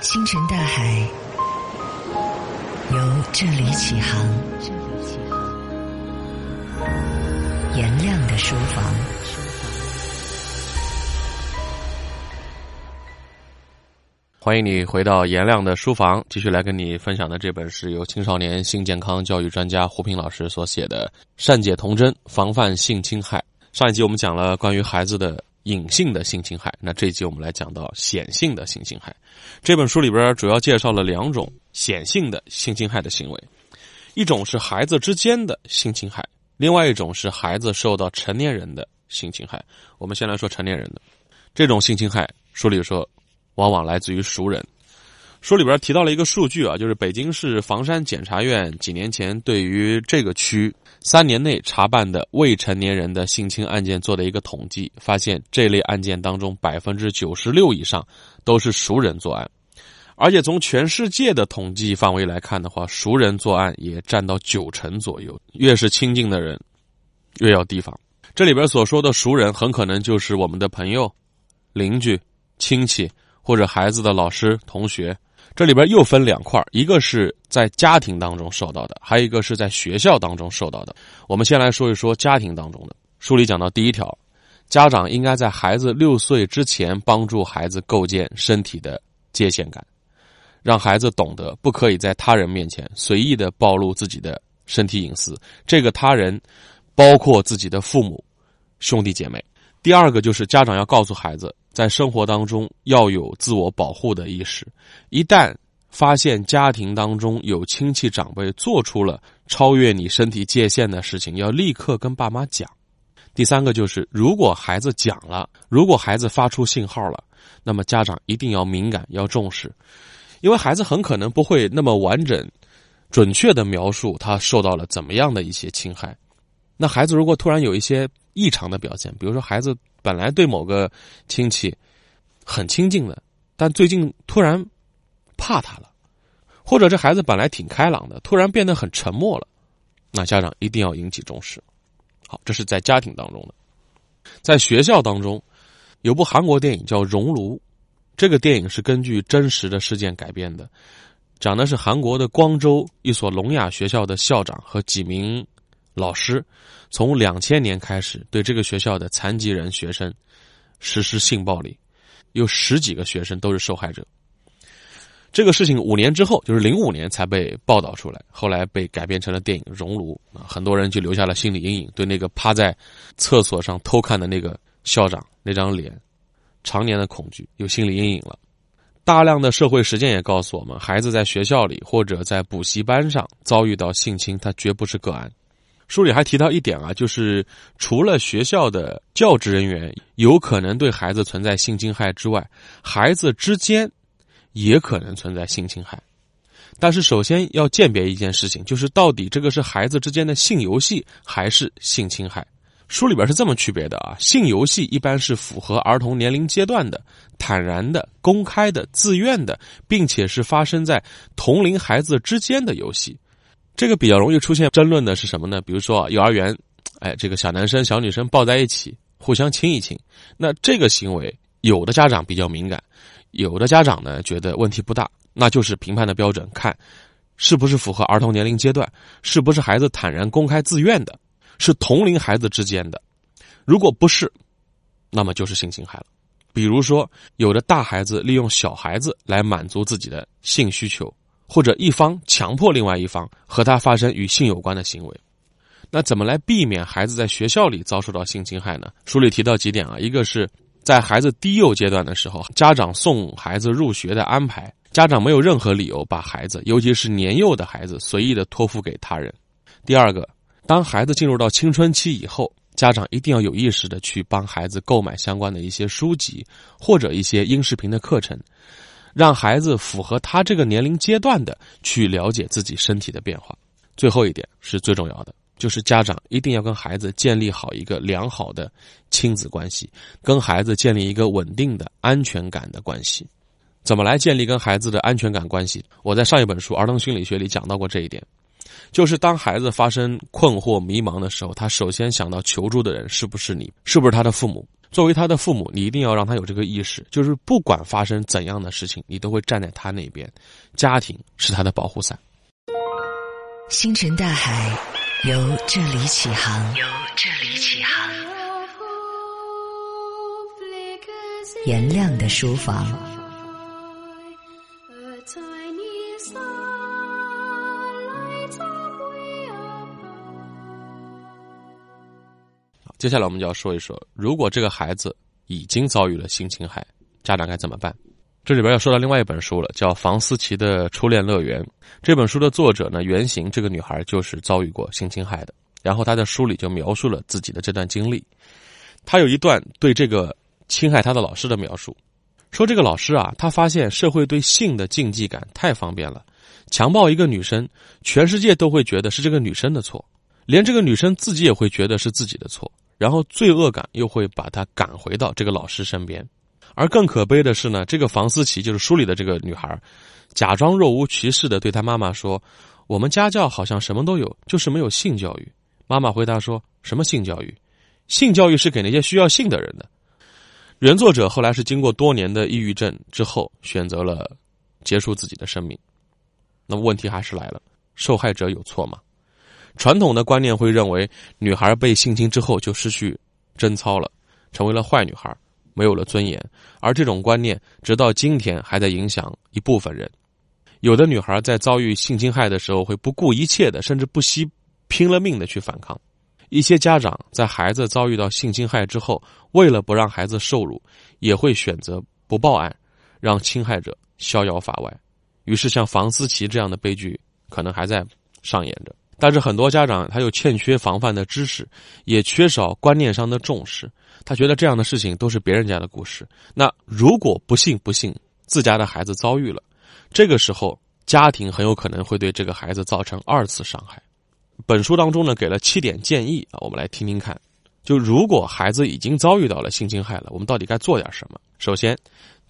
星辰大海，由这里起航。这里起航颜亮的书房。欢迎你回到颜亮的书房，继续来跟你分享的这本是由青少年性健康教育专家胡平老师所写的《善解童真，防范性侵害》。上一集我们讲了关于孩子的隐性的性侵害，那这一集我们来讲到显性的性侵害。这本书里边主要介绍了两种显性的性侵害的行为，一种是孩子之间的性侵害，另外一种是孩子受到成年人的性侵害。我们先来说成年人的这种性侵害，书里说。往往来自于熟人。书里边提到了一个数据啊，就是北京市房山检察院几年前对于这个区三年内查办的未成年人的性侵案件做的一个统计，发现这类案件当中百分之九十六以上都是熟人作案，而且从全世界的统计范围来看的话，熟人作案也占到九成左右。越是亲近的人，越要提防。这里边所说的熟人，很可能就是我们的朋友、邻居、亲戚。或者孩子的老师、同学，这里边又分两块一个是在家庭当中受到的，还有一个是在学校当中受到的。我们先来说一说家庭当中的。书里讲到第一条，家长应该在孩子六岁之前帮助孩子构建身体的界限感，让孩子懂得不可以在他人面前随意的暴露自己的身体隐私。这个他人包括自己的父母、兄弟姐妹。第二个就是家长要告诉孩子。在生活当中要有自我保护的意识，一旦发现家庭当中有亲戚长辈做出了超越你身体界限的事情，要立刻跟爸妈讲。第三个就是，如果孩子讲了，如果孩子发出信号了，那么家长一定要敏感，要重视，因为孩子很可能不会那么完整、准确的描述他受到了怎么样的一些侵害。那孩子如果突然有一些异常的表现，比如说孩子。本来对某个亲戚很亲近的，但最近突然怕他了，或者这孩子本来挺开朗的，突然变得很沉默了，那家长一定要引起重视。好，这是在家庭当中的，在学校当中，有部韩国电影叫《熔炉》，这个电影是根据真实的事件改编的，讲的是韩国的光州一所聋哑学校的校长和几名。老师从两千年开始对这个学校的残疾人学生实施性暴力，有十几个学生都是受害者。这个事情五年之后，就是零五年才被报道出来，后来被改编成了电影《熔炉》啊，很多人就留下了心理阴影，对那个趴在厕所上偷看的那个校长那张脸，常年的恐惧，有心理阴影了。大量的社会实践也告诉我们，孩子在学校里或者在补习班上遭遇到性侵，他绝不是个案。书里还提到一点啊，就是除了学校的教职人员有可能对孩子存在性侵害之外，孩子之间也可能存在性侵害。但是首先要鉴别一件事情，就是到底这个是孩子之间的性游戏还是性侵害。书里边是这么区别的啊，性游戏一般是符合儿童年龄阶段的、坦然的、公开的、自愿的，并且是发生在同龄孩子之间的游戏。这个比较容易出现争论的是什么呢？比如说幼儿园，哎，这个小男生小女生抱在一起，互相亲一亲，那这个行为有的家长比较敏感，有的家长呢觉得问题不大，那就是评判的标准，看是不是符合儿童年龄阶段，是不是孩子坦然公开自愿的，是同龄孩子之间的，如果不是，那么就是性侵害了。比如说，有的大孩子利用小孩子来满足自己的性需求。或者一方强迫另外一方和他发生与性有关的行为，那怎么来避免孩子在学校里遭受到性侵害呢？书里提到几点啊，一个是在孩子低幼阶段的时候，家长送孩子入学的安排，家长没有任何理由把孩子，尤其是年幼的孩子随意的托付给他人。第二个，当孩子进入到青春期以后，家长一定要有意识的去帮孩子购买相关的一些书籍或者一些音视频的课程。让孩子符合他这个年龄阶段的去了解自己身体的变化。最后一点是最重要的，就是家长一定要跟孩子建立好一个良好的亲子关系，跟孩子建立一个稳定的安全感的关系。怎么来建立跟孩子的安全感关系？我在上一本书《儿童心理学》里讲到过这一点，就是当孩子发生困惑、迷茫的时候，他首先想到求助的人是不是你，是不是他的父母？作为他的父母，你一定要让他有这个意识，就是不管发生怎样的事情，你都会站在他那边，家庭是他的保护伞。星辰大海，由这里起航。由这里起航。颜亮的书房。接下来我们就要说一说，如果这个孩子已经遭遇了性侵害，家长该怎么办？这里边要说到另外一本书了，叫《房思琪的初恋乐园》。这本书的作者呢，原型这个女孩就是遭遇过性侵害的。然后她在书里就描述了自己的这段经历。她有一段对这个侵害她的老师的描述，说这个老师啊，他发现社会对性的禁忌感太方便了，强暴一个女生，全世界都会觉得是这个女生的错，连这个女生自己也会觉得是自己的错。然后罪恶感又会把他赶回到这个老师身边，而更可悲的是呢，这个房思琪就是书里的这个女孩，假装若无其事的对她妈妈说：“我们家教好像什么都有，就是没有性教育。”妈妈回答说：“什么性教育？性教育是给那些需要性的人的。”原作者后来是经过多年的抑郁症之后，选择了结束自己的生命。那么问题还是来了，受害者有错吗？传统的观念会认为，女孩被性侵之后就失去贞操了，成为了坏女孩，没有了尊严。而这种观念直到今天还在影响一部分人。有的女孩在遭遇性侵害的时候，会不顾一切的，甚至不惜拼了命的去反抗。一些家长在孩子遭遇到性侵害之后，为了不让孩子受辱，也会选择不报案，让侵害者逍遥法外。于是，像房思琪这样的悲剧可能还在上演着。但是很多家长他又欠缺防范的知识，也缺少观念上的重视。他觉得这样的事情都是别人家的故事。那如果不幸不幸自家的孩子遭遇了，这个时候家庭很有可能会对这个孩子造成二次伤害。本书当中呢给了七点建议啊，我们来听听看。就如果孩子已经遭遇到了性侵害了，我们到底该做点什么？首先，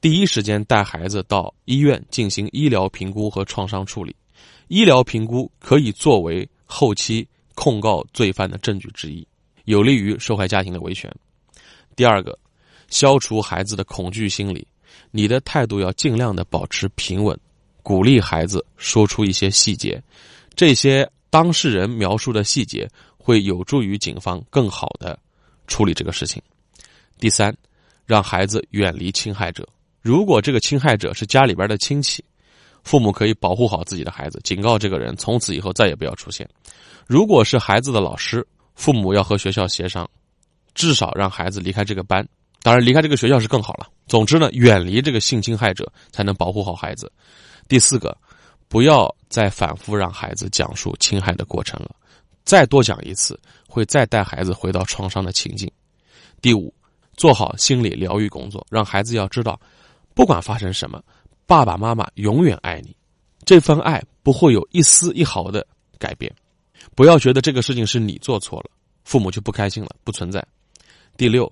第一时间带孩子到医院进行医疗评估和创伤处理。医疗评估可以作为后期控告罪犯的证据之一，有利于受害家庭的维权。第二个，消除孩子的恐惧心理，你的态度要尽量的保持平稳，鼓励孩子说出一些细节，这些当事人描述的细节会有助于警方更好的处理这个事情。第三，让孩子远离侵害者，如果这个侵害者是家里边的亲戚。父母可以保护好自己的孩子，警告这个人从此以后再也不要出现。如果是孩子的老师，父母要和学校协商，至少让孩子离开这个班。当然，离开这个学校是更好了。总之呢，远离这个性侵害者，才能保护好孩子。第四个，不要再反复让孩子讲述侵害的过程了，再多讲一次，会再带孩子回到创伤的情境。第五，做好心理疗愈工作，让孩子要知道，不管发生什么。爸爸妈妈永远爱你，这份爱不会有一丝一毫的改变。不要觉得这个事情是你做错了，父母就不开心了，不存在。第六，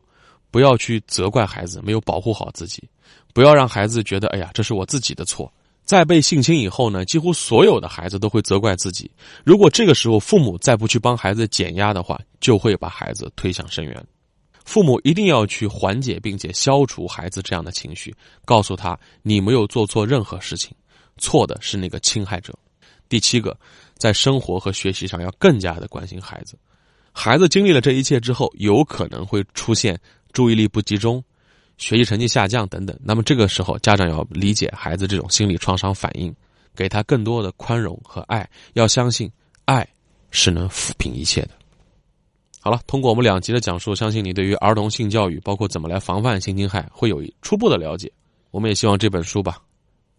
不要去责怪孩子没有保护好自己，不要让孩子觉得哎呀，这是我自己的错。在被性侵以后呢，几乎所有的孩子都会责怪自己。如果这个时候父母再不去帮孩子减压的话，就会把孩子推向深渊。父母一定要去缓解并且消除孩子这样的情绪，告诉他你没有做错任何事情，错的是那个侵害者。第七个，在生活和学习上要更加的关心孩子。孩子经历了这一切之后，有可能会出现注意力不集中、学习成绩下降等等。那么这个时候，家长要理解孩子这种心理创伤反应，给他更多的宽容和爱。要相信，爱是能抚平一切的。好了，通过我们两集的讲述，相信你对于儿童性教育，包括怎么来防范性侵害，会有初步的了解。我们也希望这本书吧，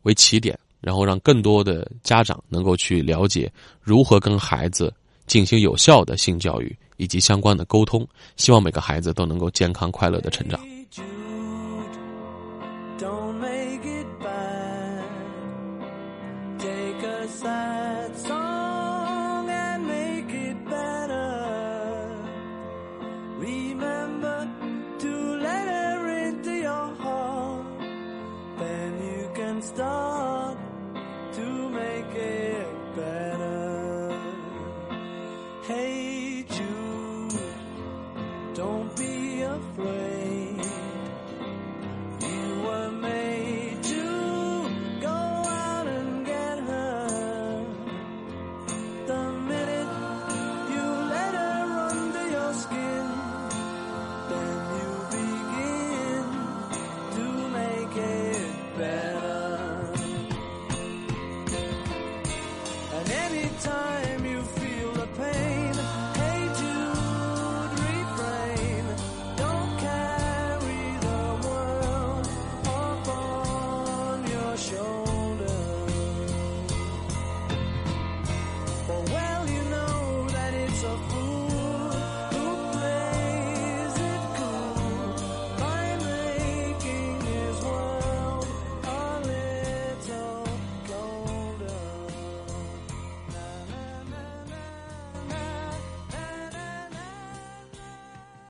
为起点，然后让更多的家长能够去了解如何跟孩子进行有效的性教育以及相关的沟通。希望每个孩子都能够健康快乐的成长。Take a sad song.